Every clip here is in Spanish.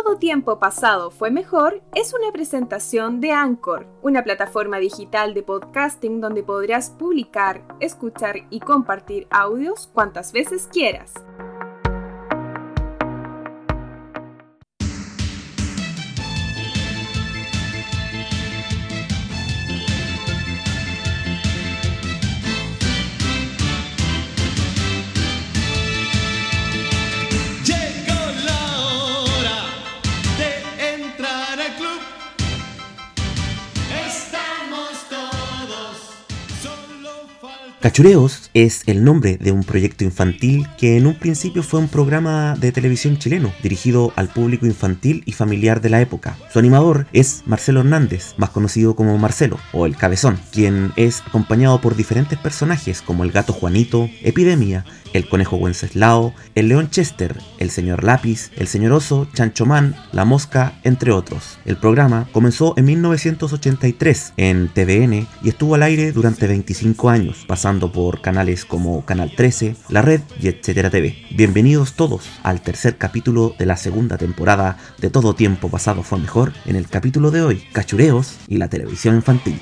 Todo tiempo pasado fue mejor es una presentación de Anchor, una plataforma digital de podcasting donde podrás publicar, escuchar y compartir audios cuantas veces quieras. Cachureos es el nombre de un proyecto infantil que en un principio fue un programa de televisión chileno dirigido al público infantil y familiar de la época. Su animador es Marcelo Hernández, más conocido como Marcelo o el Cabezón, quien es acompañado por diferentes personajes como el gato Juanito, Epidemia, el conejo Wenceslao, el león Chester, el señor Lápiz, el señor Oso, Chancho Man, la mosca, entre otros. El programa comenzó en 1983 en TVN y estuvo al aire durante 25 años, pasando por canales como Canal 13, La Red y Etcétera TV. Bienvenidos todos al tercer capítulo de la segunda temporada de Todo Tiempo Pasado Fue Mejor, en el capítulo de hoy, Cachureos y la televisión infantil.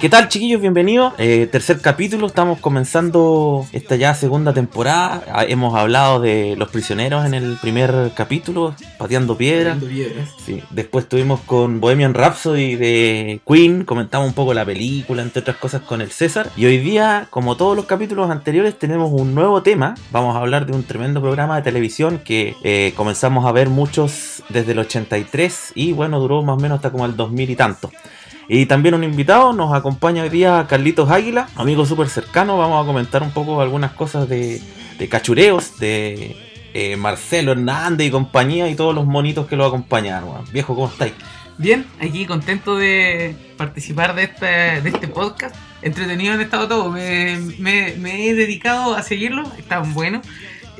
¿Qué tal chiquillos? Bienvenidos. Eh, tercer capítulo, estamos comenzando esta ya segunda temporada. Ah, Hemos hablado de los prisioneros en el primer capítulo, pateando piedras. Sí. Después estuvimos con Bohemian Rhapsody de Queen, comentamos un poco la película, entre otras cosas con el César. Y hoy día, como todos los capítulos anteriores, tenemos un nuevo tema. Vamos a hablar de un tremendo programa de televisión que eh, comenzamos a ver muchos desde el 83 y bueno, duró más o menos hasta como el 2000 y tanto. Y también un invitado, nos acompaña hoy día Carlitos Águila, amigo súper cercano. Vamos a comentar un poco algunas cosas de, cachureos, de eh, Marcelo Hernández y compañía y todos los monitos que lo acompañaron. weón. Viejo, ¿cómo estáis? Bien, aquí contento de participar de este, de este podcast. Entretenido han estado todo. Me, me- he dedicado a seguirlo. Están buenos.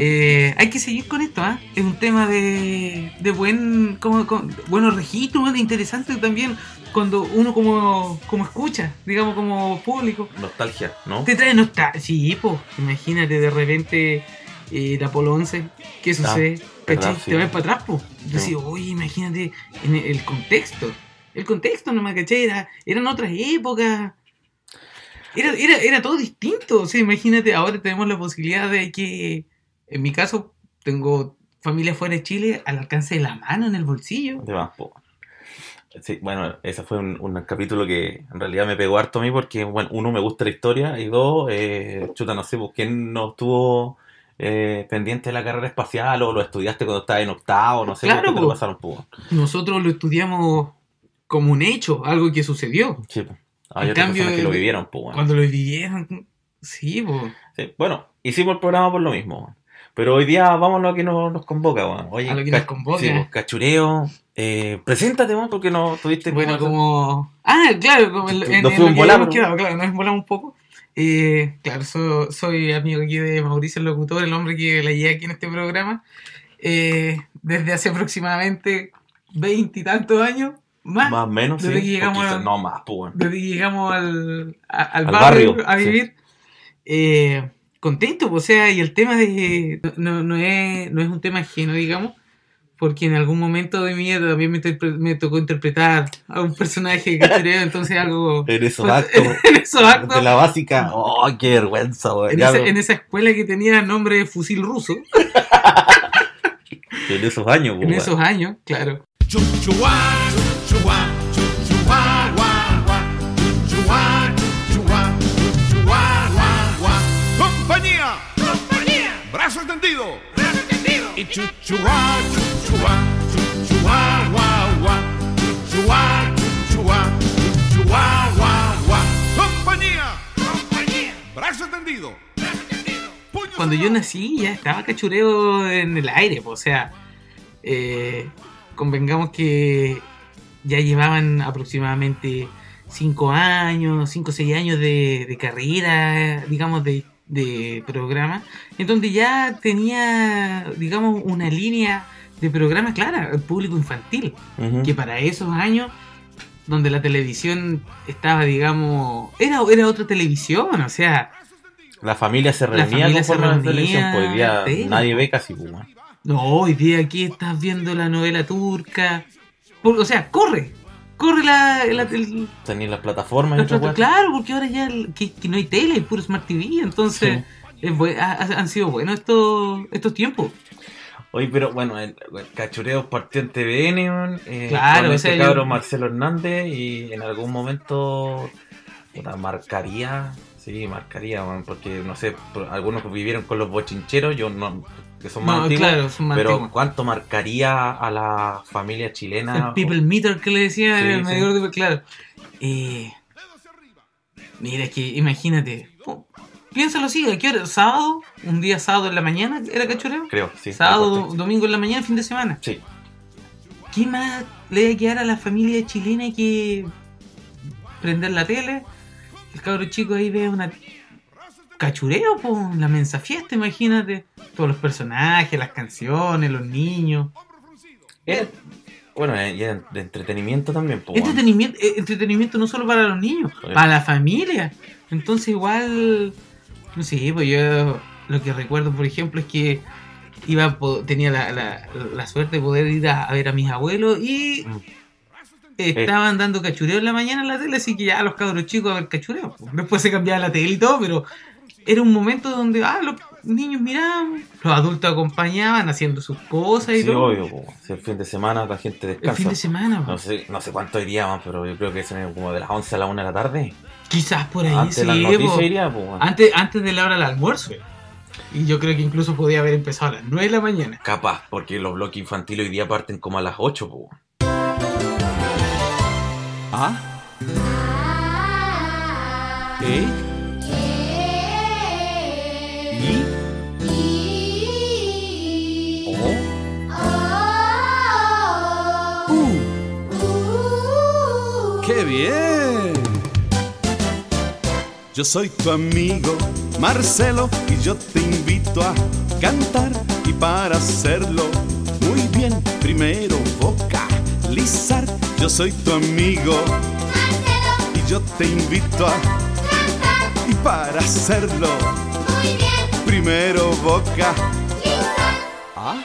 Eh, hay que seguir con esto, ¿ah? Es un tema de, de buen, como, como- buenos registros, ¿no? interesante también cuando uno como, como escucha, digamos como público. Nostalgia, ¿no? Te trae nostalgia. Sí, pues, imagínate de repente eh, el Apolo 11. ¿Qué sucede? ¿Cachai? sí. Te vas para atrás, pues. Yo Sí. oye, imagínate en el, el contexto. El contexto nomás, ¿cachai? Era, eran otras épocas. Era, era, era todo distinto. O sea, imagínate, ahora tenemos la posibilidad de que, en mi caso, tengo familia fuera de Chile al alcance de la mano, en el bolsillo. De más, po. Sí, bueno, ese fue un, un capítulo que en realidad me pegó harto a mí porque, bueno, uno, me gusta la historia y dos, eh, chuta, no sé, pues, ¿quién no estuvo eh, pendiente de la carrera espacial o lo estudiaste cuando estabas en octavo? No sé, Claro, ¿por qué te lo pasaron, po? Nosotros lo estudiamos como un hecho, algo que sucedió. Sí, po. Hay En otras cambio, que lo vivieron, po, bueno. Cuando lo vivieron, sí, pues. Sí, bueno, hicimos el programa por lo mismo. Pero hoy día vamos a lo que nos, nos convoca, weón. Oye, A lo que nos convoca. sí, pues, cachureo. Eh, preséntate, weón, porque no tuviste Bueno, como- como. Ah, claro, como en, en, Nos en lo que habíamos quedado, claro, nos volamos un poco. Eh, claro, so- soy amigo aquí de Mauricio el Locutor, el hombre que la lleva aquí en este programa. Eh, desde hace aproximadamente veintitantos años, más, Más o menos, Desde sí. que llegamos o quizás a- no más, pues, weón. desde que llegamos al, a- al Al barrio, barrio, a sí. vivir. Eh, contento, pues, o sea, y el tema de. No, no, es, no es un tema ajeno, digamos. Porque en algún momento de mi vida también me, tocó interpretar a un personaje cachureo, entonces algo. En esos pues, actos. en esos actos. De la básica. ¡Oh, qué vergüenza, weón! En esa, weón. en esa escuela que tenía nombre de fusil ruso, En esos años, en esos años, claro. Chuchuá, ¡Brazo extendido! Y chuchuá, chuchuá, chuchuá, guá, guá. Chuchuá, chuchuá, chuchuá, guá, guá. ¡Compañía! ¡Compañía! ¡Brazo extendido! ¡Brazo extendido! ¡Puño Cuando yo nací ya estaba cachureo en el aire, o sea, eh, convengamos que ya llevaban aproximadamente 5 años, 5 o 6 años de, de carrera, digamos, de, de programa, en donde ya tenía, digamos, una línea de programas, claro, el público infantil. Que para esos años, donde la televisión estaba, digamos, era, era otra televisión, o sea, La familia se La reunía familia se la televisión, pues día sí. nadie ve casi, pues, weón. no, hoy día aquí estás viendo la novela turca. O sea, corre, corre la, la- el- Tenía las plataformas y otras plata- claro, porque ahora ya el- que, que no hay tele, hay puro Smart TV, entonces es ha- ha- han sido buenos estos, estos tiempos. Oye, pero bueno, el, el cachureo partió en TVN, eh, Claro, este yo- cabro Marcelo Hernández y en algún momento puta, marcaría, sí, marcaría, porque no sé, algunos vivieron con los bochincheros, yo no, que son más No, antiguos, claro, son más pero antiguos. ¿cuánto marcaría a la familia chilena? El people meter que le decía Sí, el sí. medidor de claro. Eh, mira, es que imagínate. Piénsalo así, ¿a qué hora? ¿Sábado? ¿Un día sábado en la mañana era cachureo? Creo, sí. Sábado, domingo en la mañana, fin de semana. Sí, ¿Qué más le debe quedar a la familia chilena que prender la tele? El cabro chico ahí ve una cachureo, po, la mensa fiesta, imagínate. Todos los personajes, las canciones, los niños. Era- bueno, eh, y era de entretenimiento también. Entretenimiento, eh, entretenimiento no solo para los niños, Oye. para la familia. Entonces igual, no sé, pues yo lo que recuerdo, por ejemplo, es que iba tenía la, la- la suerte de poder ir a, a ver a mis abuelos y Mm. Estaban dando cachureo en la mañana en la tele, así que ya los cabros chicos a ver cachureo. Después se cambiaba la tele y todo, pero era un momento donde ah, los niños miraban, los adultos acompañaban haciendo sus cosas y Sí, todo. obvio, po. Si el fin de semana la gente El descansa. fin de semana, No sé, no sé cuánto iríamos, pero yo creo que es como de las 11 a la 1 de la tarde. quizás por ahí Antes sí, de po. Antes, antes de la hora del almuerzo. Y yo creo que incluso podía haber empezado a las 9 de la mañana. Capaz, porque los bloques infantiles hoy día parten como a las 8, pues. ¿Ah? ¿Eh? ¿Y? ¿Oh? ¡Uh! ¡Qué bien! Yo soy tu amigo Marcelo y yo te invito a cantar y para hacerlo muy bien primero vocalizar. Yo soy tu amigo y yo te invito a y para hacerlo primero vocalizar. ¿Ah?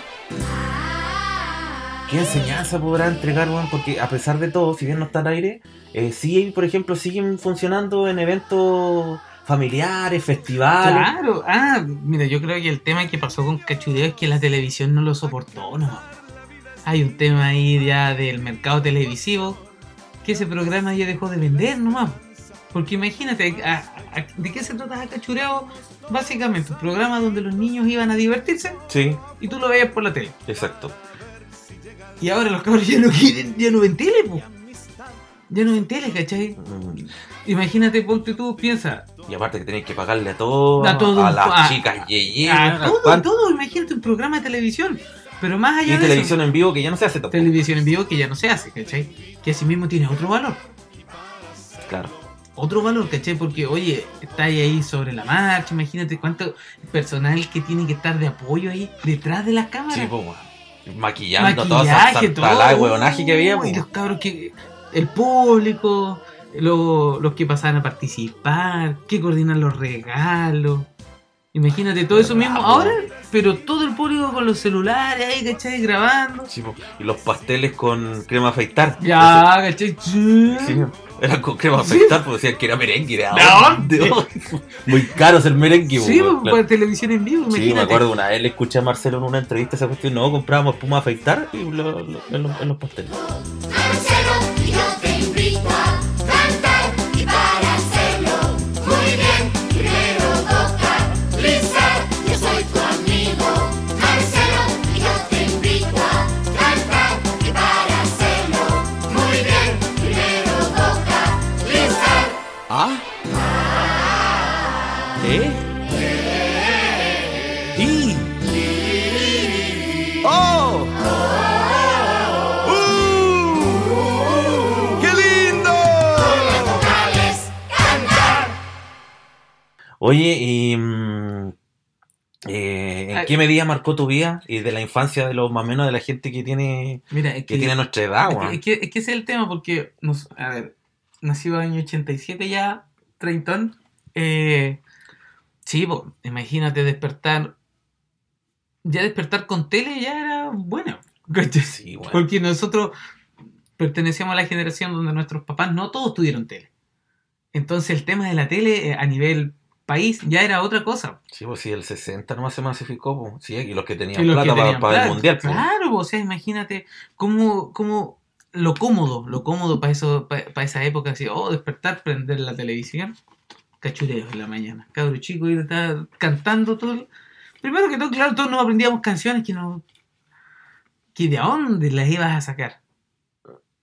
¿Qué enseñanza podrá entregar, weón? Porque a pesar de todo, si bien no está al aire, eh, sí, por ejemplo, siguen funcionando en eventos familiares, festivales. Claro, ah, mira, yo creo que el tema que pasó con Cachureo es que la televisión no lo soportó, no. Hay un tema ahí ya del mercado televisivo que ese programa ya dejó de vender nomás. Porque imagínate, a- a- ¿de qué se trata Cachureo? Básicamente, un programa donde los niños iban a divertirse Sí, y tú lo veías por la tele. exacto. Y ahora los cabros ya no quieren, ya no ven tele, po. Ya no ven tele, ¿cachai? Mm, Imagínate, ponte tú, piensa, Y aparte que tenéis que pagarle a todo, A todo, las a- chicas yeye, a todo, todo, imagínate un programa de televisión. Pero más allá y de televisión eso, en vivo que ya no se hace tampoco. televisión en vivo que ya no se hace, ¿cachai? Que así mismo tiene otro valor. Claro. Otro valor, ¿cachai? Porque, oye, está ahí sobre la marcha, imagínate cuánto personal que tiene que estar de apoyo ahí detrás de las cámaras. Sí, pues. Maquillando toda esa huevonaje que había, pues. los cabros que. El público, lo- los que pasaban a participar, que coordinan los regalos. Imagínate todo eso mismo ahora, pero todo el público con los celulares ahí, ¿cachai? Grabando. Sí, po. Y los pasteles con crema afeitar. Ya, ¿cachai? Sí. Sí, era con crema afeitar, porque decían que era merengue. ¿De dónde? Muy caro es el merengue, Sí, po, pues, claro. para televisión en vivo, Sí, imagínate. me acuerdo una vez le escuché a Marcelo en una entrevista esa cuestión, no, comprábamos espuma afeitar y lo- lo- en, los, en los pasteles. Marcelo Oye, y mm, eh, ¿En Ay, qué medida marcó tu vida y de la infancia de los más o menos de la gente que tiene Mira, es que tiene nuestra edad, es que, es que- es que ese es el tema, porque, nos, a ver, nacido en el año 87 ya, treintón. Eh, sí, imagínate despertar. Ya despertar con tele ya era bueno. Porque nosotros pertenecíamos a la generación donde nuestros papás no todos tuvieron tele. Entonces el tema de la tele eh, a nivel país ya era otra cosa. Sí, pues sí, el 60 nomás se masificó, pues. Sí, y los que tenían los plata para, tenían para el plata. mundial, pues. Claro, o sea, imagínate cómo, cómo lo cómodo, lo cómodo para eso, para, esa época, así, oh, despertar, prender la televisión, cachureos en la mañana, cabro chico, y estar cantando todo. Primero que todo, claro, todos nos aprendíamos canciones que no. que de dónde las ibas a sacar.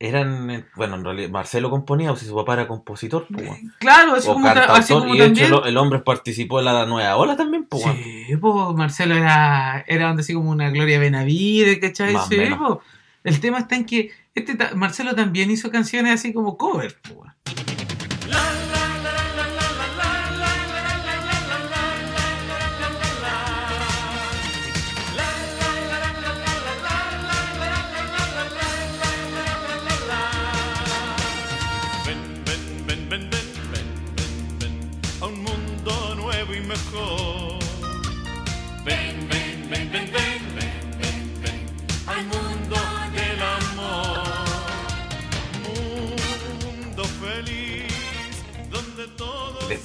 Eran, eh, bueno, en realidad Marcelo componía, o si su papá era compositor, pues. weón. Claro, así O como, así y de hecho el, el hombre participó en la nueva ola también, pues. Sí, pues Marcelo era, era así como una Gloria Benavides, ¿cachai? Más Sí, po. El tema está en que este Marcelo también hizo canciones así como cover, po.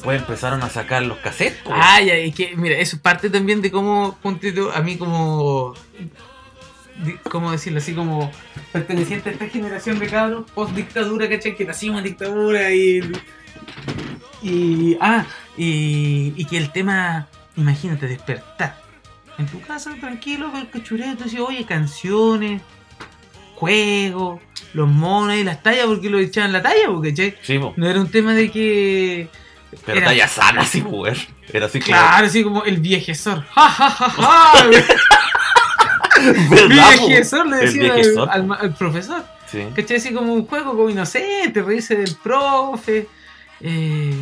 Después empezaron a sacar los cassettes, pues. Ay, ay, es que, mira, eso es parte también de cómo, ponte tú, a mí como, ¿cómo decirlo? Así como perteneciente a esta generación de cabros, post dictadura, ¿cachai? Que nacimos en dictadura y, y, ah, y, y que el tema, imagínate, despertar. En tu casa, tranquilo, con el cachureo, tú dices, oye, canciones, juegos, los monos y las tallas, porque lo echaban la talla, porque. Sí, po. No era un tema de que... Pero era- talla sana, sí, pues. Era así como. Claro, así como el viejezor. ¡Ja, ja, ja, ja! Viejezor le El decían al, profesor. Sí. ¿Cachai? Así como un juego como inocente, reírse del profe. Eh,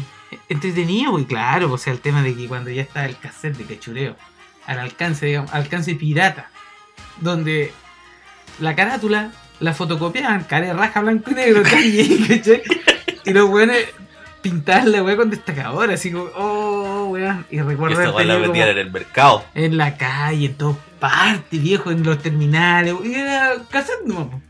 entretenido, pues claro, o sea, el tema de que cuando ya está el cassette de cachureo, al alcance, digamos, alcance pirata, donde la carátula la fotocopiaban, cara de raja blanco y negro, ¿cachai? Y los weones pintaban la weá con destacador, así como, oh, weón. Y Y recuerdo esa haber weá la vendían en el mercado. en la calle, en todas partes, viejo, en los terminales. Y era cassette, no,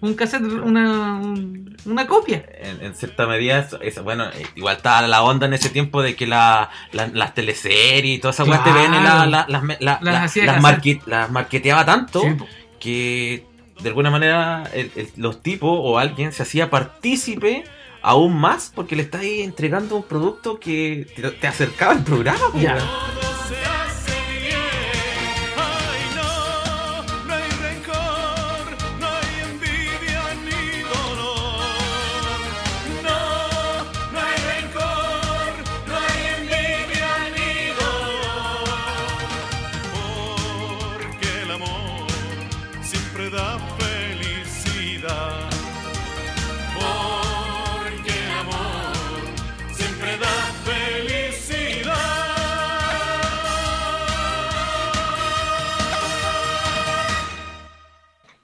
un cassette, una, un- una copia. En, en cierta medida, eso- eso- bueno, eh, igual estaba la onda en ese tiempo de que la, la- las teleseries y todas esas weas Claro. TVN la- la- las, Las las, marque- las marketeaba tanto Sí, que de alguna manera el- el- los tipos o alguien se hacía partícipe aún más porque le estáis entregando un producto que te, te acercaba al programa. Ya.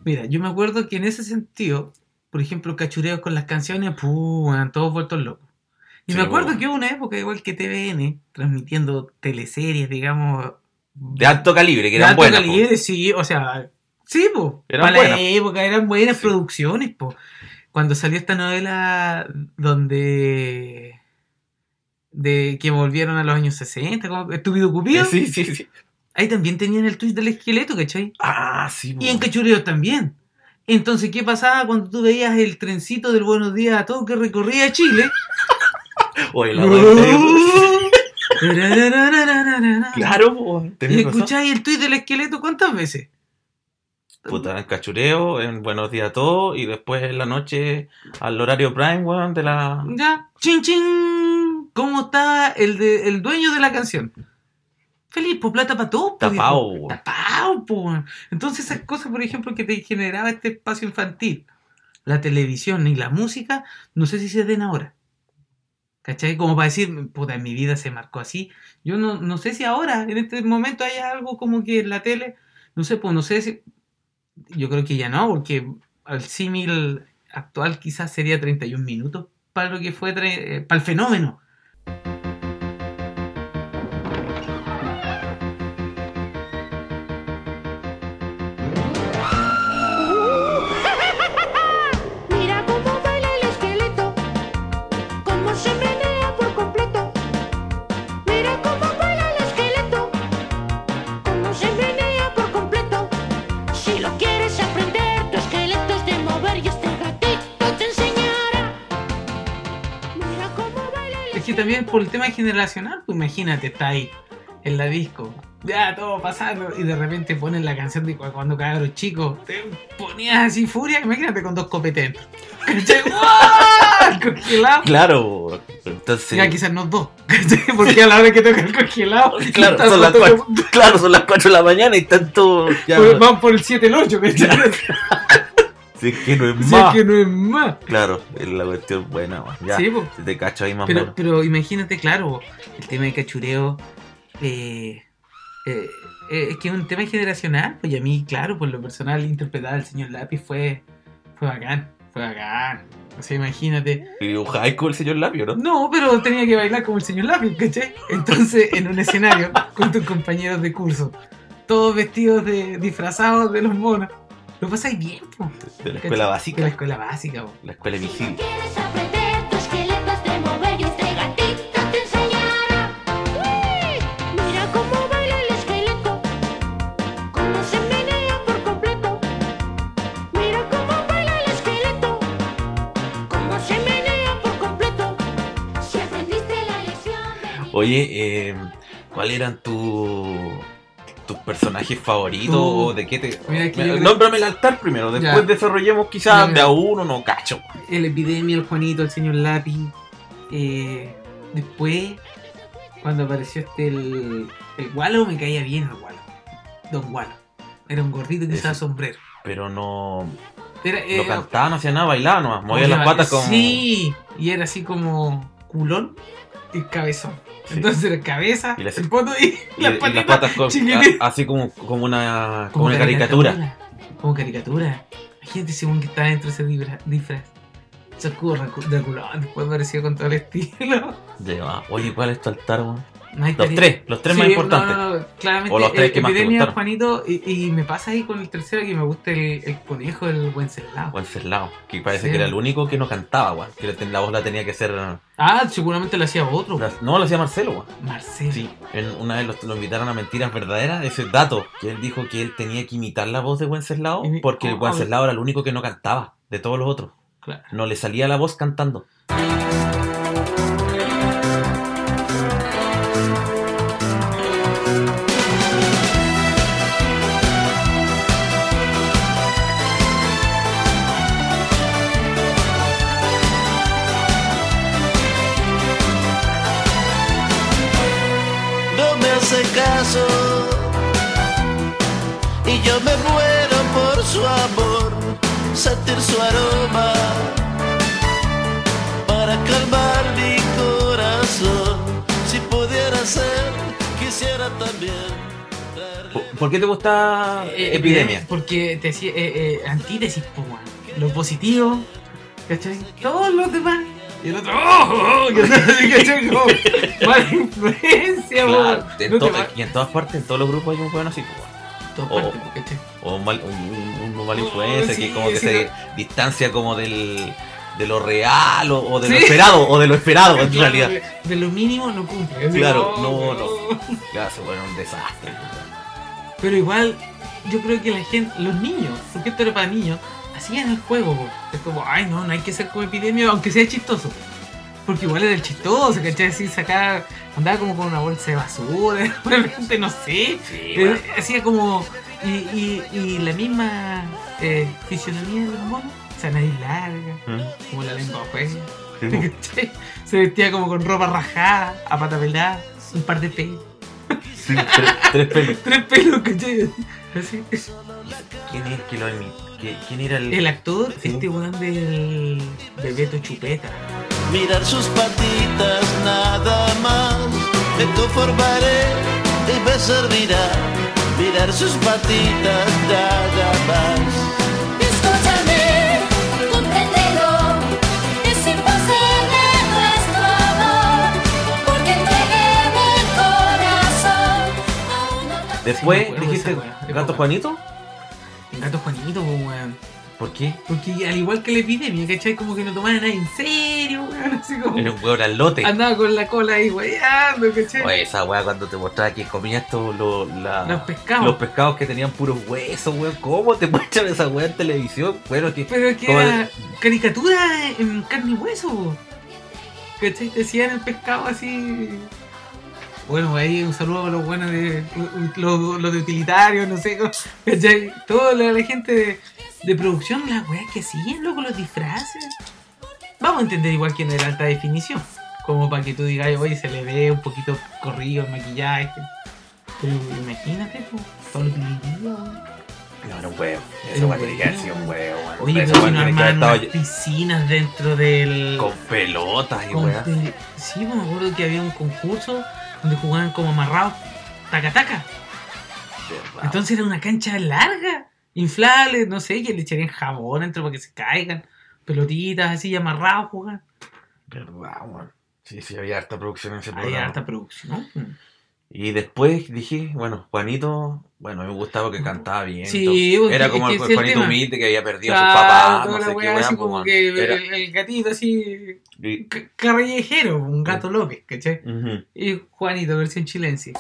Mira, yo me acuerdo que en ese sentido, por ejemplo, cachureos con las canciones, ¡pum! eran todos vueltos locos. Y Sí, me acuerdo que hubo una época igual que TVN, transmitiendo teleseries, digamos, De alto calibre, que de eran alto buenas. po. calibre, sí, o sea, sí, Eran para buenas. la época eran buenas Sí. producciones, po. Cuando salió esta novela donde de que volvieron a los años 60, como Estúpido Cupido, Sí, sí, sí. Ahí también tenían el twist del esqueleto, ¿cachai? Ah, sí. po. Y en Cachureos también. Entonces, ¿qué pasaba cuando tú veías el trencito del Buenos Días a todo que recorría Chile? Oye, la. Claro, po, ¿Y escucháis el tuit del esqueleto cuántas veces? Puta, en cachureo, en Buenos Días a todos, y después en la noche al horario prime, weón, de la... Ya, chin chin. ¿Cómo está el, de, el dueño de la canción? Feliz, por plata para todos. weón. Tapao, po, weón. Entonces esas cosas, por ejemplo, que te generaba este espacio infantil, la televisión y la música, no sé si se den ahora. ¿Cachai? Como para decir, puta, mi vida se marcó así. Yo no, no sé si ahora, en este momento, hay algo como que en la tele, no sé, pues no sé si... Yo creo que ya no, porque al símil actual quizás sería 31 minutos para lo que fue, eh, para el fenómeno. También por el tema generacional, pues imagínate, está ahí en la disco, ya todo pasando, y de repente ponen la canción de cu- cuando cabros chicos, te ponías así furia, imagínate con dos copetes. Congelado. Claro, entonces. Ya quizás no dos. Porque a la hora que toca el congelado, Claro, son las cuatro, claro, son las 4 de la mañana y ya- Pues van por el 7 el 8, ¿cachai? Si es que no es Si es más. que no es más. Claro, es la cuestión buena. Ya, Sí, po. si te cacho ahí más Pero, menos. pero imagínate, claro, el tema de cachureo eh, eh, eh, es que es un tema generacional, pues y a mí, claro, por lo personal, interpretar al señor Lápiz fue, fue bacán, fue bacán. O sea, imagínate. Y dibujáis con el señor Labio, ¿no? No, pero tenía que bailar como el señor Lápiz, ¿cachai? Entonces, en un escenario con tus compañeros de curso, todos vestidos de disfrazados de los monos. Lo pasáis bien, po. De la escuela ¿cachai? De la básica. escuela básica, po. La escuela Si vigil. lo quieres aprender, tu esqueleto es de mover y gatito te enseñará. ¡Uy! Mira cómo baila el esqueleto, cómo se menea por completo. Mira cómo baila el esqueleto, cómo se menea por completo. Si aprendiste la lección de Oye, eh, ¿cuáles eran tus tus personajes favoritos? ¿O de qué te.? Mira, Me- Nómbrame el altar primero, Ya. después desarrollemos quizás de a uno, no cacho. el epidemia, el Juanito, el señor Lápiz. eh, después, cuando apareció este el, el Wallo, me caía bien el Wallo. Don Wallo. Era un gordito que usaba sombrero. Pero no. Era, No era- cantaba, no hacía nada, bailaba nomás. Movía las patas como. Sí, y era así como culón y cabezón. Sí. Entonces era cabeza, Y hace- el poto y, Y, las y las patas con- a- así como, como una, como una caricatura. Como caricatura. Imagínate según que estaba dentro de ese disfraz. disfraz. Se ocurre de culón, después apareció con todo el estilo. Lleva. Oye, ¿cuál es tu altar, weón? Los tres, los tres más Sí, importantes. no, no, claramente, O los tres eh, que más te. Juanito, y, y me pasa ahí con el tercero que me gusta el, el conejo del Wenceslao. Wenceslao, que parece Sí. que era el único que no cantaba, weón. Que la- voz la tenía que ser. Ah, seguramente lo hacía otro. la- no, lo hacía Marcelo, weón. Marcelo. Sí, en- una vez lo, lo invitaron a Mentiras Verdaderas, ese dato, que él dijo que él tenía que imitar la voz de Wenceslao, porque oh, Wenceslao era el único que no cantaba, de todos los otros. Claro. No le salía la voz cantando. Yo me muero por su amor, sentir su aroma para calmar mi corazón. Si pudiera ser, quisiera también. ¿Por, qué te gusta Eh, Epidemia? Porque te decía, eh, eh, antítesis, weón. Lo positivo, ¿cachai? Todos los demás. Y el otro, ¡oh! oh", ¿cachai? Como, mala influencia, Claro, en No to- y en todas partes, en todos los grupos hay un weón así, pues. Todas Oh. partes, ¿cachai? o un mal, un, un- un mal Oh, influencer sí, que como que sí, se no. distancia como del de lo real o, o de lo esperado o de lo esperado en Claro, realidad De, lo mínimo no cumple. Claro, oh, no, oh. ya se fue un desastre Pero igual, yo creo que la gente, los niños, porque esto era para niños, hacían el juego. Es como, ay, no, no hay que ser como epidemia, aunque sea chistoso. Porque igual era el chistoso, ¿cachai? Así sacaba, andaba como con una bolsa de basura, de repente, no sé. Eh, hacía como. Y, y, y la misma eh, fisionomía de los monos, o sea, nariz larga, ¿Mm? como la lengua. Sí. ¿cachai? Se vestía como con ropa rajada, a pata pelada, un par de pelos. Sí, tres, tres pelos Tres pelos, ¿cachai? Así. ¿Quién es que lo emi- ¿Quién era el, El actor, Sí. este weón del. de Beto Chupeta. Mirar sus patitas nada más. Esto formaré y me servirá. Mirar sus patitas nada más. Escúchame, compréndelo, es imposible nuestro amor, porque entregué mi corazón a una Sí, me Después de dijiste Gato poco. Gato Juanito, weón. ¿Por qué? Porque al igual que la epidemia, ¿cachai? Como que no tomaban nada en serio, weón. Así como. Era un hueón al lote. Andaba con la cola ahí, weyando, ¿cachai? Oye, esa weá cuando te mostraba que comías todos los, la- Los pescados. los pescados que tenían puros huesos, weón. ¿Cómo te muestran esa weá en televisión? Bueno, que Pero que era el- caricatura en carne y hueso. ¿cachai? Te hacían el pescado así. Bueno, ahí un saludo a los buenos de. los, los de utilitarios, no sé, ¿cachai? Toda la, la gente de, de producción, las weas que hacían, loco, los disfraces. Vamos a entender igual que no era alta definición. Como para que tú digas, oye, se le ve un poquito corrido el maquillaje. Pero imagínate, po, todo lo. No. Era Esa un weá tiene que haber huevo. sido un huevo. Oye, Esa pero weá no unas piscinas dentro del. con pelotas y weá. pe- Sí, me acuerdo que había un concurso donde jugaban como amarrados, taca taca. Entonces era una cancha larga, inflable, no sé, que le echarían jabón dentro para que se caigan, pelotitas así amarrados jugaban. Verdad, weón. Sí, sí, había harta producción en ese Había programa. harta producción. Y después dije, bueno, Juanito, bueno, me gustaba que cantaba bien. Sí, era como el Juanito humilde que había perdido a su papá, no sé qué así po, como que el, Era- el- el gatito así, y- ca- carrillejero, un gato López, ¿cachai? ujú. Y Juanito, versión chilense.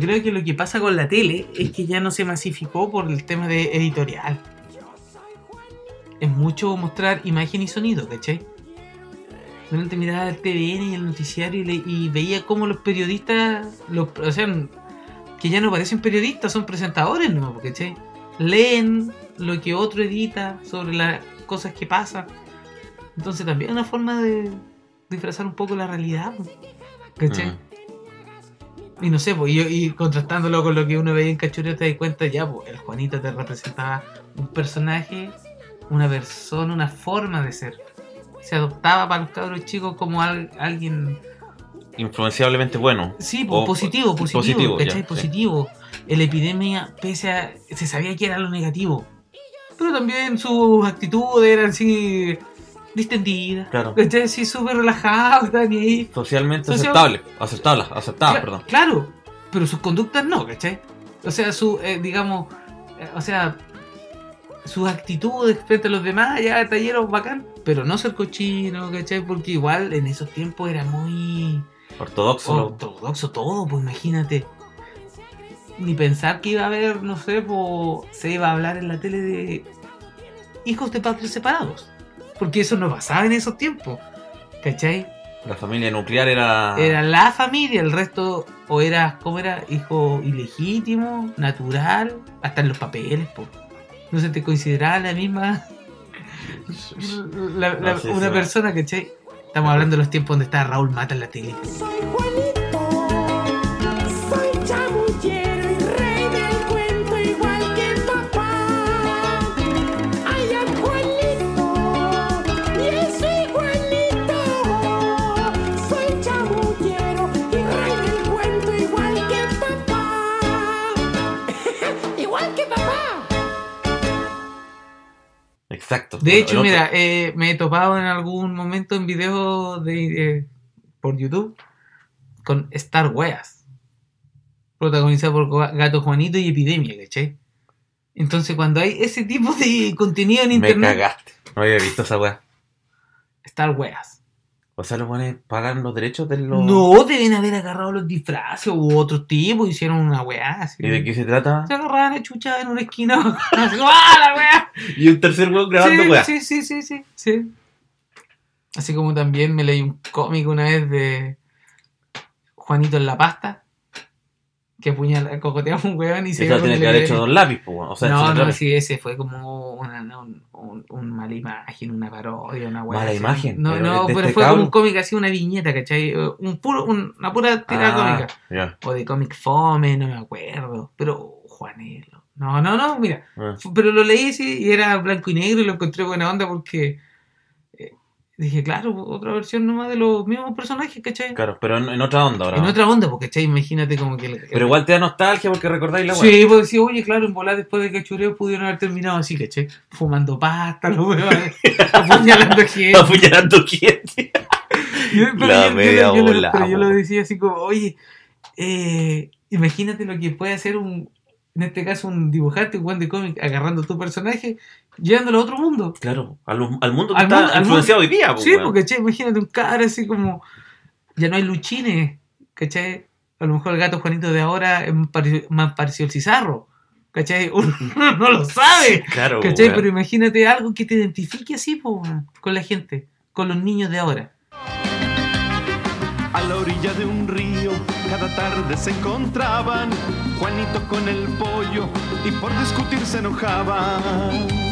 Creo que lo que pasa con la tele es que ya no se masificó por el tema de editorial. Es mucho mostrar imagen y sonido, ¿cachai? Antes miraba el TVN y el noticiario y, veía cómo los periodistas, los, o sea, que ya no parecen periodistas, son presentadores, ¿no? ¿cachai? Leen lo que otro edita sobre las cosas que pasan. Entonces también es una forma de disfrazar un poco la realidad, ¿cachai? Mm. Y no sé, pues, y, y contrastándolo con lo que uno veía en Cachureo, te das cuenta ya, pues, el Juanito te representaba un personaje, una persona, una forma de ser. Se adoptaba para los cabros chicos como al- alguien, Influenciablemente bueno. sí, pues, O- positivo, positivo, positivo, ya, ¿cachai? sí. positivo. El epidemia, pese a, se sabía que era lo negativo. Pero también sus actitudes eran así distendidas. Claro. ¿Cachai? Así súper ahí. Socialmente Social- aceptable. Aceptable, Cla- perdón. Claro, pero sus conductas no, ¿cachai? O sea, su, eh, digamos, eh, o sea, sus actitudes frente a los demás, ya talleros bacán, pero no ser cochino, ¿cachai? Porque igual en esos tiempos era muy Ortodoxo. ortodoxo todo, pues imagínate. Ni pensar que iba a haber, no sé, se iba a hablar en la tele de hijos de padres separados. Porque eso no pasaba en esos tiempos, ¿cachai? La familia nuclear era. Era la familia, el resto o era, ¿cómo era? Hijo ilegítimo, natural, hasta en los papeles, po. No se te consideraba la misma la- la- No, sí, una sí, persona, ¿cachai? Estamos hablando de los tiempos donde estaba Raúl Mata en la tele. Soy Exacto. De hecho, otro- mira, eh, me he topado en algún momento en videos de, eh, por YouTube con Star Weas, protagonizado por Gato Juanito y Epidemia, ¿cachai? Entonces, cuando hay ese tipo de contenido en Me internet, cagaste. No había visto esa weá. Star Weas. O sea, los buenos pagan los derechos de los. No, deben haber agarrado los disfraces u otros tipos, hicieron una weá así. ¿Y de qué se trata? Se agarraban a chucha en una esquina. Así ¡Ah, la weá! Y un tercer weón grabando sí, weá. sí, sí, sí, sí, sí. Así como también me leí un cómic una vez de Juanito en la pasta. Que apuñala, cocoteaba un weón y se Eso tiene que haber hecho dos weón. O sea, no, no, sí, ese fue como una, un, un- mala imagen, una parodia, una weá. Mala así. imagen, No, pero no, de pero este fue como un cómic así, una viñeta, ¿cachai? Un puro, un- una pura tirada Ah, cómica. O de cómic fome, no me acuerdo. Pero Juanelo. No, no, no, mira. Ah. Pero lo leí sí, y era blanco y negro y lo encontré buena onda porque eh, dije, claro, otra versión nomás de los mismos personajes, ¿cachai? Claro, pero en, en otra onda ahora. En ¿no? otra onda, porque, ¿cachai? Imagínate como que... el- Pero igual te da nostalgia porque recordáis la. Sí, pues decía, oye, claro, en volar después de cachureo pudieron haber terminado así, ¿cachai? Fumando pasta, los weones, apuñalando gente. Apuñalando gente. Yo- pero La yo- media yo bola, pero yo lo decía así como, oye, eh, imagínate lo que puede hacer un, en este caso, un dibujante, un buen de cómic, agarrando tu personaje, llevándolo a otro mundo. Claro, al, al mundo que Al está mundo- al influenciado hoy día, pues, Sí, weón. porque, ¿cachai? Imagínate un cara así como, ya no hay luchines, ¿cachai? A lo mejor el gato Juanito de ahora es más parecido, al cizarro, ¿cachai? Uno no lo sabe. Claro, ¿Cachai? weón. Pero imagínate algo que te identifique así, po, con la gente, con los niños de ahora. A la orilla de un río, cada tarde se encontraban Juanito con el pollo y por discutir se enojaban.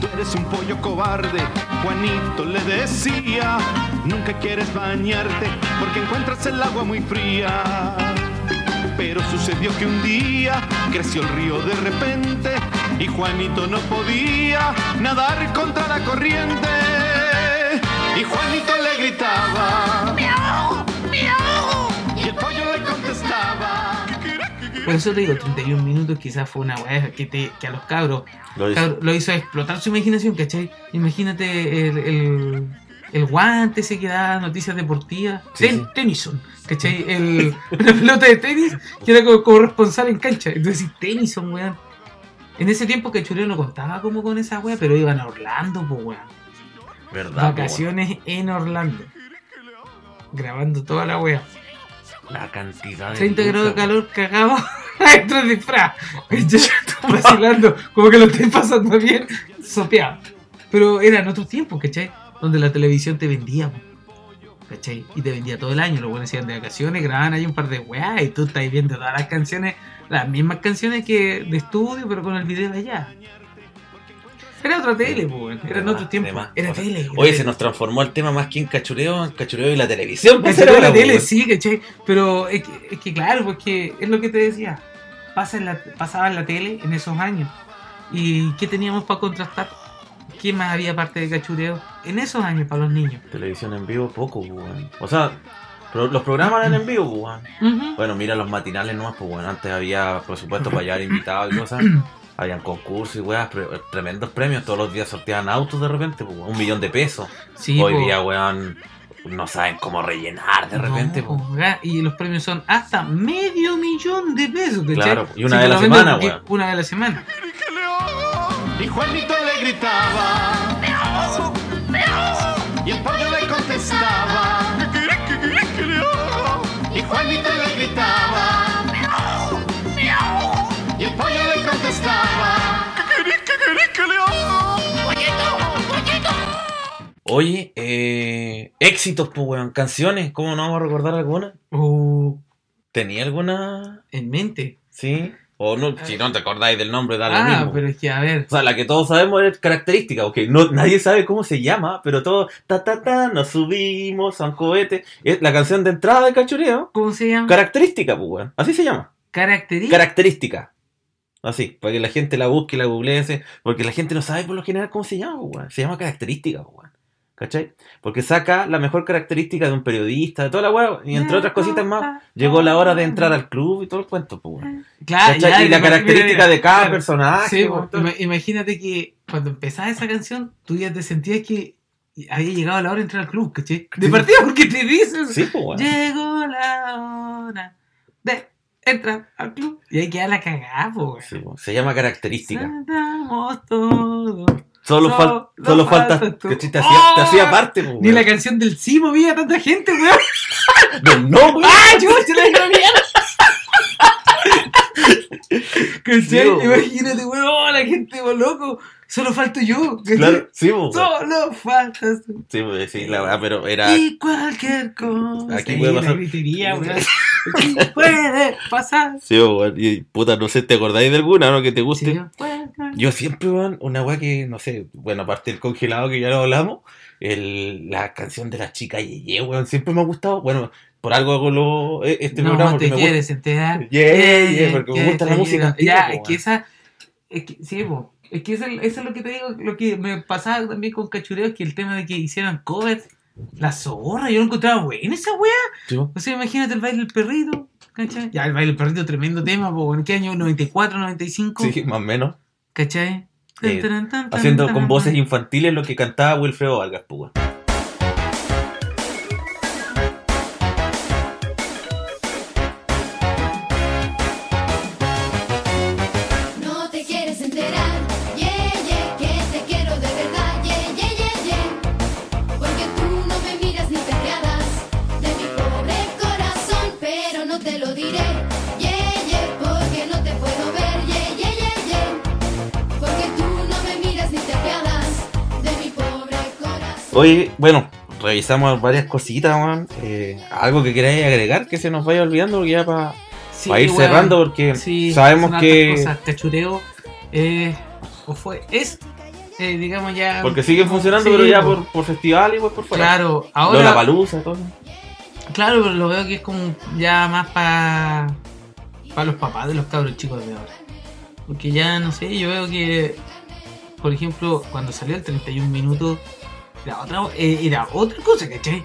Tú eres un pollo cobarde, Juanito le decía. Nunca quieres bañarte porque encuentras el agua muy fría. Pero sucedió que un día creció el río de repente y Juanito no podía nadar contra la corriente. Y Juanito le gritaba. Por eso te digo, 31 minutos quizás fue una weá que, te- que a los cabros Lo hizo. cabros, lo hizo explotar su imaginación, ¿cachai? Imagínate el, el, el guante ese que da noticias deportivas. Sí, Ten- sí. Tennyson, ¿cachai? El, una pelota de tenis que era como, como responsable en cancha. Entonces, Tennyson, weón. En ese tiempo Cachureo no contaba como con esa weá, pero iban a Orlando, pues weón. ¿Verdad? Vacaciones en Orlando. Grabando toda la weá. La cantidad de. 30 grados de calor cagado dentro del disfraz. Yo estoy vacilando, como que lo estoy pasando bien, sopeado. Pero era en otros tiempos, ¿cachai? Donde la televisión te vendía, ¿cachai? Y te vendía todo el año. Los buenos iban de vacaciones, grababan ahí un par de weá y tú estás viendo todas las canciones, las mismas canciones que de estudio, pero con el video allá. Era otra tele, po, weón. Era en otro tiempo. Era tele. era Oye, se nos transformó el tema más que en cachureo, en cachureo y la televisión. pues, Cachureo la tele, sí, ¿cachai? Pero es que, es que claro, porque es lo que te decía. Pasa en la, pasaba en la tele en esos años. ¿Y qué teníamos para contrastar? ¿Qué más había aparte de cachureo? En esos años para los niños. Televisión en vivo, poco, pues, weón. O sea, los programas eran en vivo, pues, weón. Bueno, mira los matinales nomás, pues bueno, antes había, por supuesto, para llevar invitados y cosas. Habían concursos y weas, pre- tremendos premios. Todos los días sorteaban autos de repente, pues, un millón de pesos. Sí, Hoy po. día, weón, no saben cómo rellenar de repente, No, pues. Y los premios son hasta medio millón de pesos, ¿cachai? Claro, y una Sí, vez a la semana, weón. Una vez a la semana. Y Juanito le gritaba. ¡Miau! ¡Miau! Y el pollo le contestaba. Oye, eh, éxitos, pues, weón, canciones, ¿cómo no vamos a recordar alguna? Uh, ¿Tenía alguna? en mente. ¿Sí? O no, si no te acordáis del nombre, da lo Ah, mismo. pero es que, a ver. O sea, la que todos sabemos es característica, ok. No, nadie sabe cómo se llama, pero todo, ta ta ta, nos subimos a un cohete. Es la canción de entrada de cachureo. ¿Cómo se llama? Característica, pues, weón. Así se llama. Característica. Característica. Así, para que la gente la busque, la googlee, porque la gente no sabe por lo general cómo se llama, pues, weón. Se llama característica, pues, weón. ¿Cachai? Porque saca la mejor característica de un periodista, de toda la weá, y entre otras cositas más, llegó la hora de entrar al club y todo el cuento, pues. Claro, y la característica de cada claro. personaje, Sí, pues, ima- imagínate que cuando empezaba esa canción, tú ya te sentías que había llegado la hora de entrar al club, ¿cachai? De Sí. partida porque te dices, Sí, pues, llegó la hora de entrar al club. Y ahí queda la cagada, pues. Weón. Se llama característica. Todos. Solo, fal- Solo solo falta. ¿cachai? Te hacía, te ¡Oh! hacía parte, po, Ni la weón. canción del sí movía a tanta gente, weón. No, no, weón. ¡Ah, yo se la iba ¿Cachai? Sí, weón. Imagínate, weón, oh, la gente, weón, loco. Solo falto yo, ¿cachai? Claro, sí, po, weón. Solo faltas tú. Sí, pues, sí, la verdad, pero era. Y cualquier cosa. Aquí puede pasar. gritería, weón. Aquí puede pasar. Sí, weón. Y puta, no sé, ¿te acordáis de alguna, no? Que te guste. Sí. Yo siempre, weón, una weá que, no sé, bueno, aparte del congelado que ya lo hablamos, el, la canción de la chica Yeye, weón, siempre me ha gustado. Bueno, por algo hago lo, eh, este programa no te quieres enterar. Yeah, yeah, porque me gusta la música antigua, Ya, es que esa. Es que, sí, po. Es que eso, eso es lo que te digo, lo que me pasaba también con Cachureo, es que el tema de que hicieran covers, la zorra, yo lo encontraba buena esa weá. Sí. O sea, imagínate el baile del perrito, ¿cachai? Ya, el baile del perrito, tremendo tema, po. ¿En qué año? ¿94, 95? Sí, más o menos. ¿Cachai? Eh, Haciendo con voces infantiles lo que cantaba Wilfredo Vargas, pues, Oye, bueno, revisamos varias cositas, weón. Eh, algo que queráis agregar que se nos vaya olvidando, porque ya para Sí, ir weón. cerrando, porque Sí, sabemos que. cosas. Eh, o fue, es, eh, digamos ya. Porque siguen funcionando, Sí, pero ya po. por, por festival y pues por fuera. Claro, ahora. la palusa, todo. Claro, pero lo veo que es como ya más para para los papás de los cabros chicos de ahora. Porque ya no sé, yo veo que, por ejemplo, cuando salió el 31 minutos, era otra, eh, era otra cosa, ¿cachai?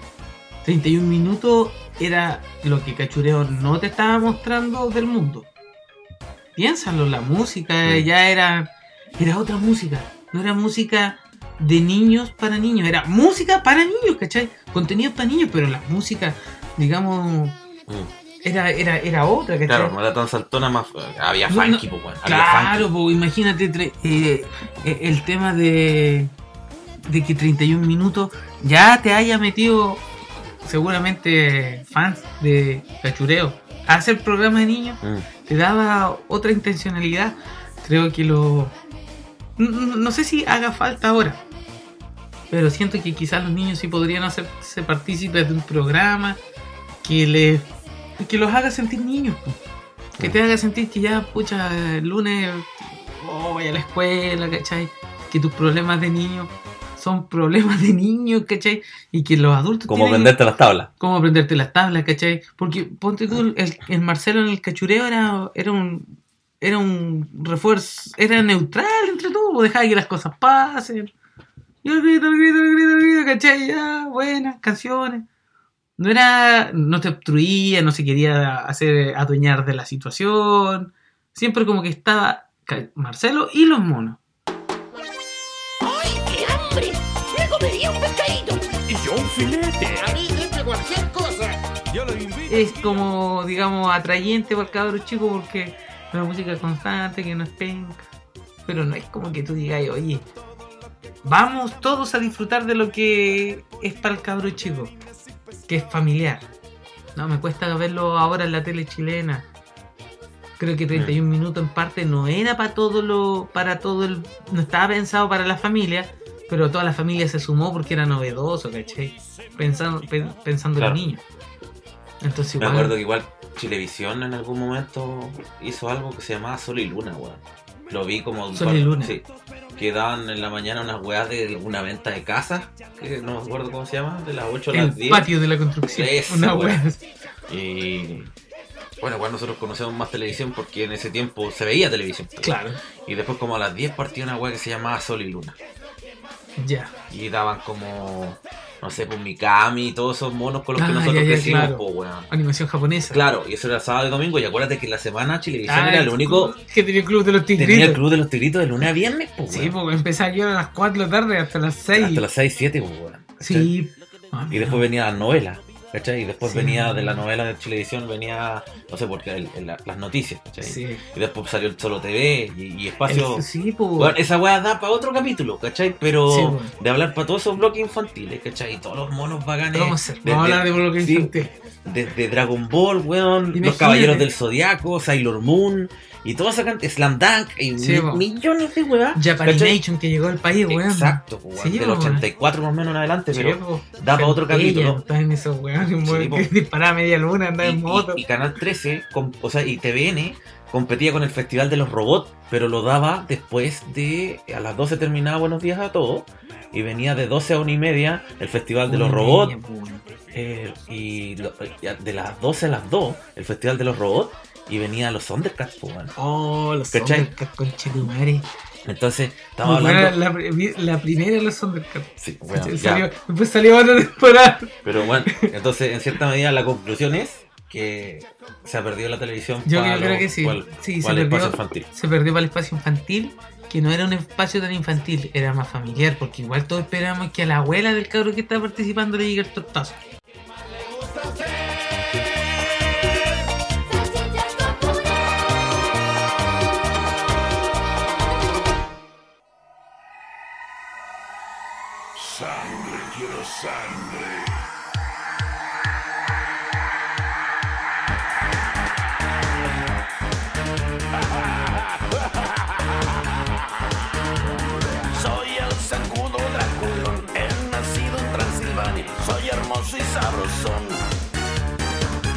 31 minutos era lo que Cachureo no te estaba mostrando del mundo. Piénsalo, la música Mm. ya era, era otra música. No era música de niños para niños, era música para niños, ¿cachai? Contenido para niños, pero la música, digamos, era, era, era otra, ¿cachai? Claro, no era tan saltona, más. Había No, funky, no, pues, weón. Había Claro, funky. pues imagínate eh, eh, el tema de, de que 31 minutos ya te haya metido seguramente fans de cachureo a hacer programa de niños, Mm. te daba otra intencionalidad. Creo que lo... No, sé si haga falta ahora, pero siento que quizás los niños sí podrían hacerse partícipes de un programa que les que los haga sentir niños. Que te haga sentir que ya, pucha, el lunes oh, vaya a la escuela, ¿cachai? Que tus problemas de niño son problemas de niños, ¿cachai? Y que los adultos Como tienen venderte las tablas. cómo aprenderte las tablas, ¿cachai? Porque ponte tú, el, el Marcelo en el cachureo era, era un era un refuerzo, era neutral entre todos, dejaba que las cosas pasen. Y el grito, el grito, el grito, el grito, ¿cachai? Ya, buenas canciones. No era, no te obstruía, no se quería hacer adueñar de la situación. Siempre como que estaba Marcelo y los monos. ¡Me comería un pescadito! Y yo un filete. A mí siempre cualquier cosa. Yo lo invito. es como, digamos, atrayente para el cabro chico porque es una música constante, que no es penca. Pero no es como que tú digas, oye, vamos todos a disfrutar de lo que es para el cabro chico, que es familiar. No, me cuesta verlo ahora en la tele chilena. Creo que 31 minutos en parte no era para todo lo, para todo el, no estaba pensado para la familia, pero toda la familia se sumó porque era novedoso, ¿cachai? Pensando, pen- pensando Claro. en los niños. Entonces Me igual, acuerdo que igual Chilevisión en algún momento hizo algo que se llamaba Sol y Luna, weón. Lo vi como... Sol par- y Luna. Sí. Que daban en la mañana unas weas de una venta de casas, que no me acuerdo cómo se llama, de las 8 a el las 10. patio de la construcción. Esa Una wea. wea. Y bueno, igual nosotros conocemos más televisión porque en ese tiempo se veía televisión. pues. Claro, Y después como a las 10 partía una wea que se llamaba Sol y Luna. Ya. Y daban como, no sé, pues Mikami y todos esos monos con los que Ah, nosotros ya, ya, crecimos, claro. pues weón. Animación japonesa. Claro, y eso era sábado y domingo. Y acuérdate que en la semana Chilevisión Ah, era el único. Que tenía el club de los Tenía tigritos. el club de los tigritos de lunes a viernes, pues, Sí, weón. porque empezaba yo a las 4 de la tarde hasta las 6. Hasta las 6, 7, pues, weón. Sí. Ah, Y después venía las novelas. ¿Cachai? Y después Sí. venía de la novela de Chilevisión, venía, no sé, porque el- el- las noticias, ¿cachai? Sí. Y después salió el Solo TV y, y Espacio... El- sí, pues. Bueno, esa weá da para otro capítulo, ¿cachai? Pero Sí, bueno. de hablar para todos esos bloques infantiles, ¿cachai? Y todos los monos bacanes. Vamos a Vamos a hablar de lo que sí, infantil. Desde Dragon Ball, weón, Los. Caballeros del Zodiaco, Sailor Moon, y toda esa cantidad, Slam Dunk, y Sí, mi- millones de weá. ¿cachai? Japanimation que llegó al país, weón. Exacto, weón, Sí, del weón. 84 más o menos en adelante, Sí, pero po. da para otro capítulo. Estaban esos weón, que disparaba media luna, andaba y, en y- moto. y Canal 13, com- o sea, y TVN competía con el Festival de los Robots, pero lo daba después de, a las 12 terminaba Buenos Días a Todos, y venía de 12 a 1 y media el Festival de los Robots, eh, y lo- ya de las 12 a las 2 el Festival de los Robots, y venía los Thundercats, pues, weón. Oh, los ¿Cachai? Thundercats, conchetumare. Entonces, estamos hablando... La, pri- la primera de los Thundercats. Sí, bueno, ya. Después salió otra temporada. Pero bueno, entonces en cierta medida la conclusión es que se ha perdido la televisión Yo para creo que sí. el- Sí, se para el espacio perdió. infantil. Se perdió para el espacio infantil, que no era un espacio tan infantil, era más familiar, porque igual todos esperábamos que a la abuela del cabro que estaba participando le llegue el tortazo. Hermoso y sabrosón.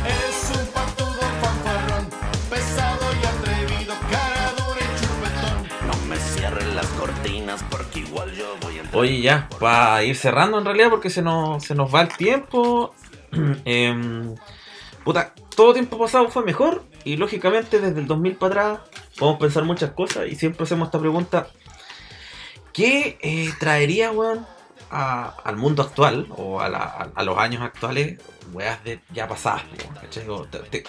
Es un patudo fanfarrón, pesado y atrevido, cara dura y chupetón. No me cierren las cortinas porque igual yo voy a entrar. Oye, ya, para ir cerrando en realidad porque se nos, se nos va el tiempo. Em, puta, todo tiempo pasado fue mejor y lógicamente desde el 2000 para atrás podemos pensar muchas cosas y siempre hacemos esta pregunta. ¿Qué eh, traería, weón, a- al mundo actual o a, la- a- los años actuales, weas de ya pasadas,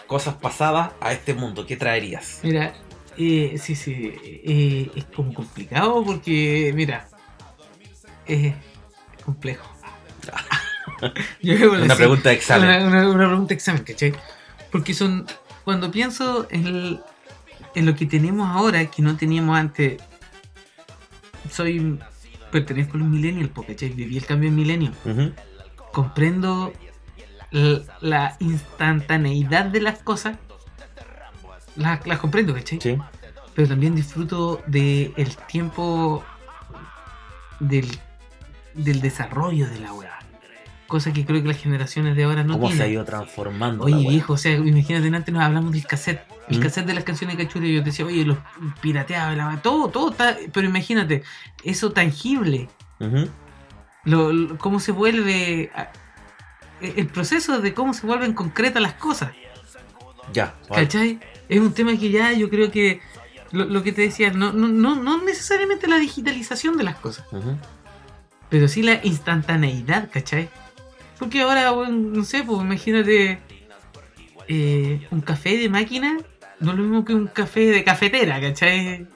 cosas pasadas a este mundo? ¿Qué traerías? Mira, eh, sí, sí, eh, es como complicado porque, mira, eh, es complejo. Yo Una pregunta de examen. Una, una- una pregunta de examen, ¿cachai? Porque son, cuando pienso en, el- en lo que tenemos ahora, que no teníamos antes, soy, pertenezco a los millennials, po, ¿cachai? Viví el cambio en milenio. Comprendo la instantaneidad de las cosas. Las, las comprendo, ¿cachai? Sí. pero también disfruto del tiempo del, del desarrollo de la weá. Cosa que creo que las generaciones de ahora no ¿Cómo se ha ido transformando? Oye, viejo, o sea, imagínate, antes nos hablamos del cassette. El ¿Mm? cassette de las canciones de Cachuri, yo te decía, oye, los pirateados, la todo, todo está. Pero imagínate, eso tangible, Ujú. lo, lo- cómo se vuelve. a- el proceso de cómo se vuelven concretas las cosas. Ya, vale. ¿Cachai? Es un tema que ya yo creo que lo, lo que te decía, no, no, no, no necesariamente la digitalización de las cosas, pero sí la instantaneidad, ¿cachai? Porque ahora, bueno, no sé, pues imagínate eh, un café de máquina, no es lo mismo que un café de cafetera, ¿cachai?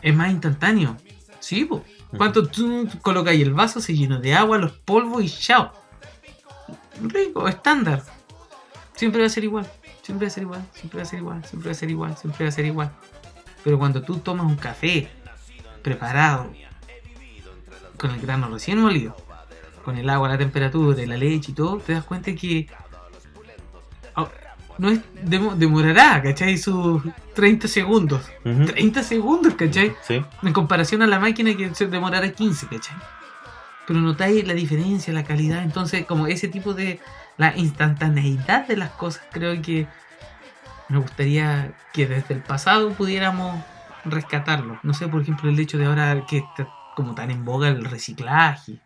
Es más instantáneo. Sí, pues. Cuánto tú colocas el vaso, se llenó de agua, los polvos y chao. Rico, estándar. Siempre va a ser igual, siempre va a ser igual, siempre va a ser igual, siempre va a ser igual, siempre va a ser igual. Pero cuando tú tomas un café preparado, con el grano recién molido, con el agua, la temperatura, la leche y todo, te das cuenta que no es demo- demorará, ¿cachai? Sus 30 segundos. Ujú. 30 segundos, ¿cachai? Sí. En comparación a la máquina que se demorará 15, ¿cachai? Pero notáis la diferencia, la calidad. Entonces, como ese tipo de. La instantaneidad de las cosas, creo que me gustaría que desde el pasado pudiéramos rescatarlo. No sé, por ejemplo, el hecho de ahora que está como tan en boga el reciclaje,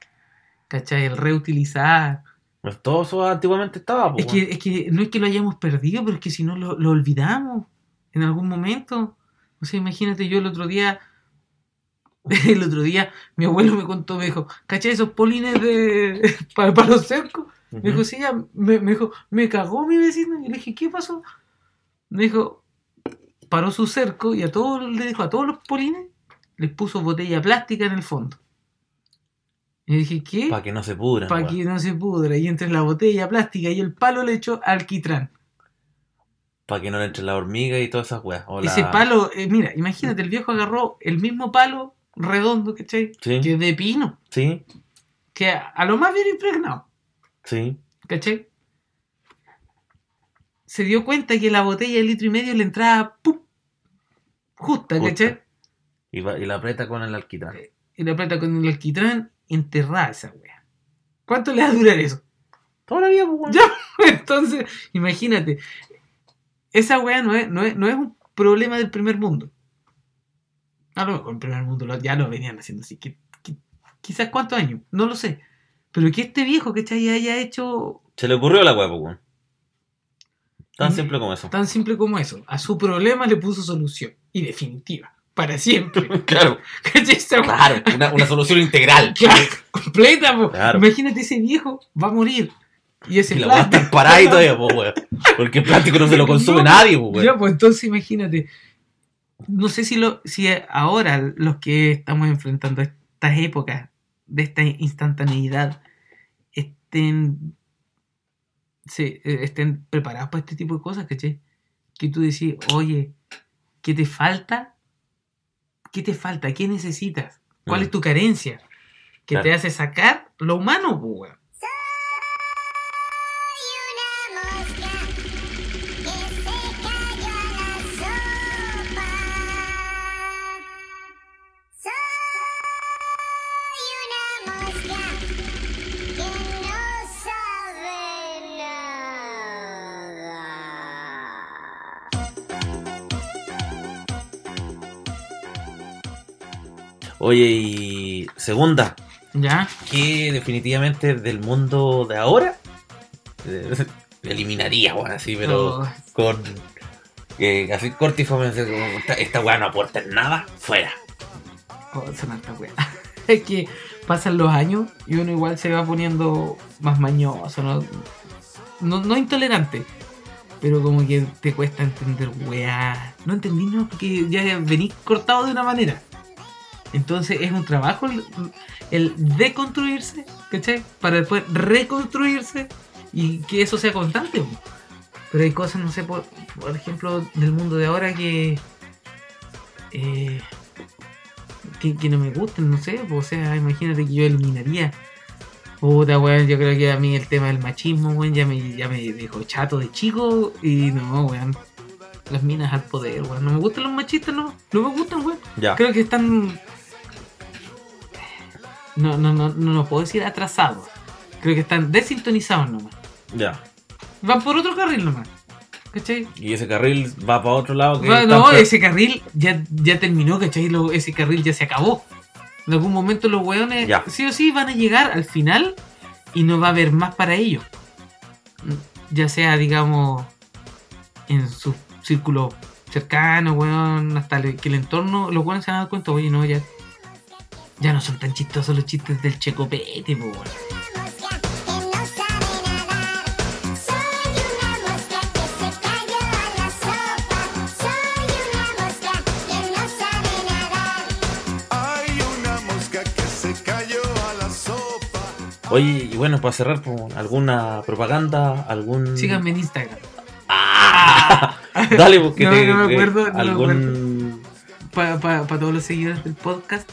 ¿cachai? El reutilizar. Pues todo eso antiguamente estaba, po, Es que, es que no es que lo hayamos perdido, pero es que si no lo, lo olvidamos en algún momento. O sea, imagínate yo el otro día, el otro día mi abuelo me contó, me dijo, ¿cachai esos polines de para, para los cercos? Me dijo, sí, ya, me, me dijo, me cagó mi vecino. Y le dije, ¿qué pasó? Me dijo, paró su cerco y a todos, le dijo, a todos los polines, les puso botella plástica en el fondo. Y dije, ¿qué? Para que no se pudran. Para que no se pudra. Y entre la botella plástica y el palo le echó alquitrán. Para que no le entre la hormiga y todas esas weas. O la- Ese palo, eh, mira, imagínate, el viejo agarró el mismo palo redondo, ¿cachai? Sí, Que es de pino. sí, Que a, a lo más bien impregnado, sí. ¿cachai? Se dio cuenta que la botella de litro y medio le entraba ¡pum! justa, Justa. ¿cachai? Y, va- y la aprieta con el alquitrán. Y la plata con el alquitrán enterrada esa wea. ¿Cuánto le va a durar eso? Toda la vida, pues. Ya. Entonces, imagínate, esa weá no es, no, es, no es un problema del primer mundo. A lo mejor el primer mundo ya lo venían haciendo así. Que, que- quizás cuántos años, no lo sé. Pero que este viejo, que haya hecho Se le ocurrió la wea, pues. Tan Mm. simple como eso. tan simple como eso, a su problema le puso solución. Y definitiva, para siempre. Claro, claro. Una, una solución integral. Claro, completa, po. Claro. Imagínate ese viejo, va a morir. Y ese Y la plástico- está parada y todavía, pues, weón. Porque el plástico no se lo consume No, nadie, pues, weón. Ya, pues entonces imagínate. No sé si, lo, si ahora los que estamos enfrentando estas épocas de esta instantaneidad estén, se, eh, estén preparados para este tipo de cosas, ¿cachai? Que tú decís, oye, ¿qué te falta? ¿Qué te falta? ¿Qué necesitas? ¿Cuál Mm. es tu carencia? Que Claro. te hace sacar lo humano, pues, Oye, y segunda, ¿Ya? que definitivamente del mundo de ahora eh, eliminaría, weón, así, pero Oh, con. eh, así corto y fome, esta, weá no aporta en nada, fuera. Oh, son harta wea. Es que pasan los años y uno igual se va poniendo más mañoso, ¿no? No, no intolerante, pero como que te cuesta entender weá. No entendí, no, porque ya venís cortado de una manera. Entonces es un trabajo el, el deconstruirse, ¿cachai? Para después reconstruirse y que eso sea constante. Pero hay cosas, no sé, por, por ejemplo, del mundo de ahora que. eh, que, que no me gusten, no sé, o sea, imagínate que yo eliminaría. Puta, weón, yo creo que a mí el tema del machismo, weón, ya me, ya me dejó chato de chico y no, weón. Las minas al poder, weón. No me gustan los machistas, no. No me gustan, weón. Ya. Creo que están. No, no, no, no lo puedo decir atrasados. Creo que están desintonizados nomás. Ya. Van por otro carril nomás. ¿Cachai? Y ese carril va para otro lado que. Bueno, están- ese carril ya, ya terminó, ¿cachai? Lo- ese carril ya se acabó. En algún momento los weones Ya. sí o sí van a llegar al final y no va a haber más para ellos. Ya sea, digamos, en su círculo cercano, weón, hasta el- que el entorno, los weones se han dado cuenta, oye, no, ya, ya no son tan chistosos los chistes del checopete, po. Oye, y bueno, para cerrar, pues, alguna propaganda, algún. Síganme en Instagram. ¡Ah! Dale, porque No, te- no me eh, acuerdo, no algún. Para todos los seguidores del podcast.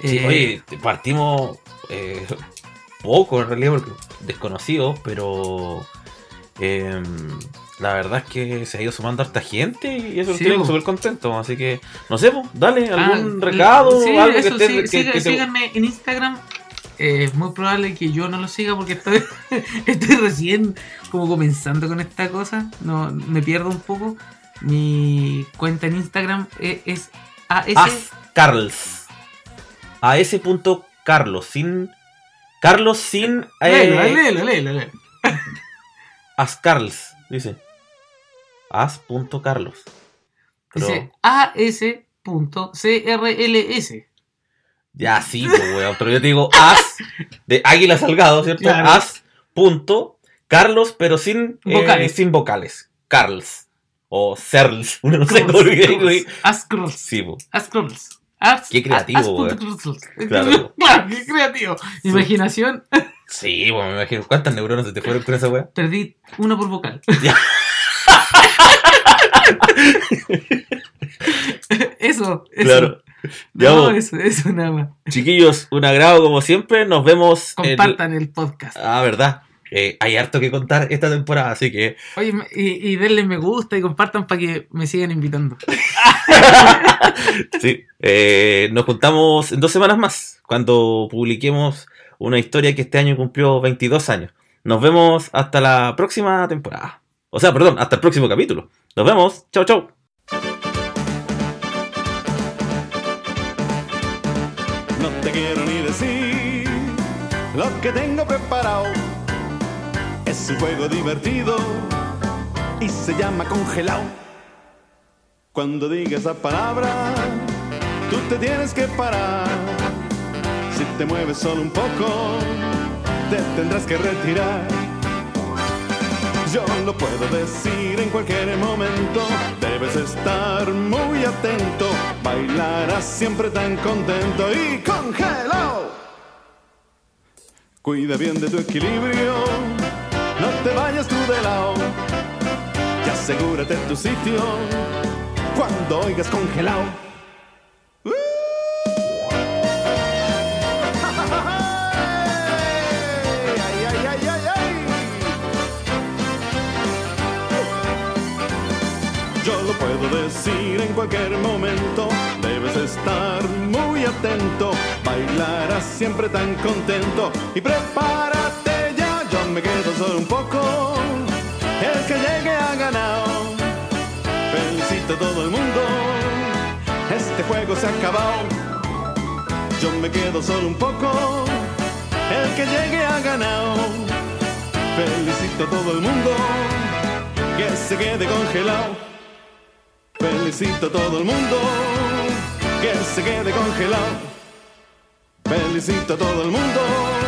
Sí, Eh, oye, partimos eh, poco en realidad, porque desconocidos, pero eh, la verdad es que se ha ido sumando harta gente y eso Sí, po. súper contentos. Así que, no sé, po, dale algún Ah, recado, sí, algo eso, que esté. sí, que- siga- que te- síganme en Instagram. Eh, Es muy probable que yo no lo siga porque estoy, estoy recién como comenzando con esta cosa. No, me pierdo un poco. Mi cuenta en Instagram es AS. As Carls. A ese punto Carlos, sin. Carlos sin. eh, Léelo, léelo, léelo, léelo. As Carls, dice. As punto Carlos. Pero- Dice AS.CRLS. Ya, sí, pues, weón. Pero yo te digo as de Águila Salgado, ¿cierto? Claro. As punto Carlos, pero sin eh, Vocales. sin vocales. Carls. O Serls. Uno no sé cómo lo digo, güey. Ascrolls. Sí, po. Ascrolls. Qué creativo, Claro. Claro, qué creativo. Imaginación, Sí, bueno, me imagino. ¿Cuántas neuronas se te fueron con esa weá? perdí uno por vocal. Eso, eso. Claro. Ya, No, eso, eso nada más. Chiquillos, un agrado como siempre. Nos vemos. Compartan el podcast. Ah, verdad. Eh, hay harto que contar esta temporada, así que Oye, y, y denle me gusta y compartan para que me sigan invitando. sí. Eh, nos juntamos en dos semanas más, cuando publiquemos una historia que este año cumplió 22 años. Nos vemos hasta la próxima temporada. O sea, perdón, hasta el próximo capítulo. Nos vemos. Chau, chau. No te quiero ni decir lo que tengo preparado. Es un juego divertido y se llama congelado. Cuando diga esa palabra, tú te tienes que parar. Si te mueves solo un poco, te tendrás que retirar. Yo lo puedo decir en cualquier momento, debes estar muy atento, bailarás siempre tan contento y congelado. Cuida bien de tu equilibrio, no te vayas tú de lado, y asegúrate tu sitio cuando oigas congelado. Yo lo puedo decir en cualquier momento, debes estar muy atento, bailarás siempre tan contento y prepárate un poco, el que llegue ha ganado, felicito a todo el mundo, este juego se ha acabado, yo me quedo solo un poco, el que llegue ha ganado, felicito a todo el mundo, que se quede congelado. Felicito a todo el mundo. Que se quede congelado. Felicito a todo el mundo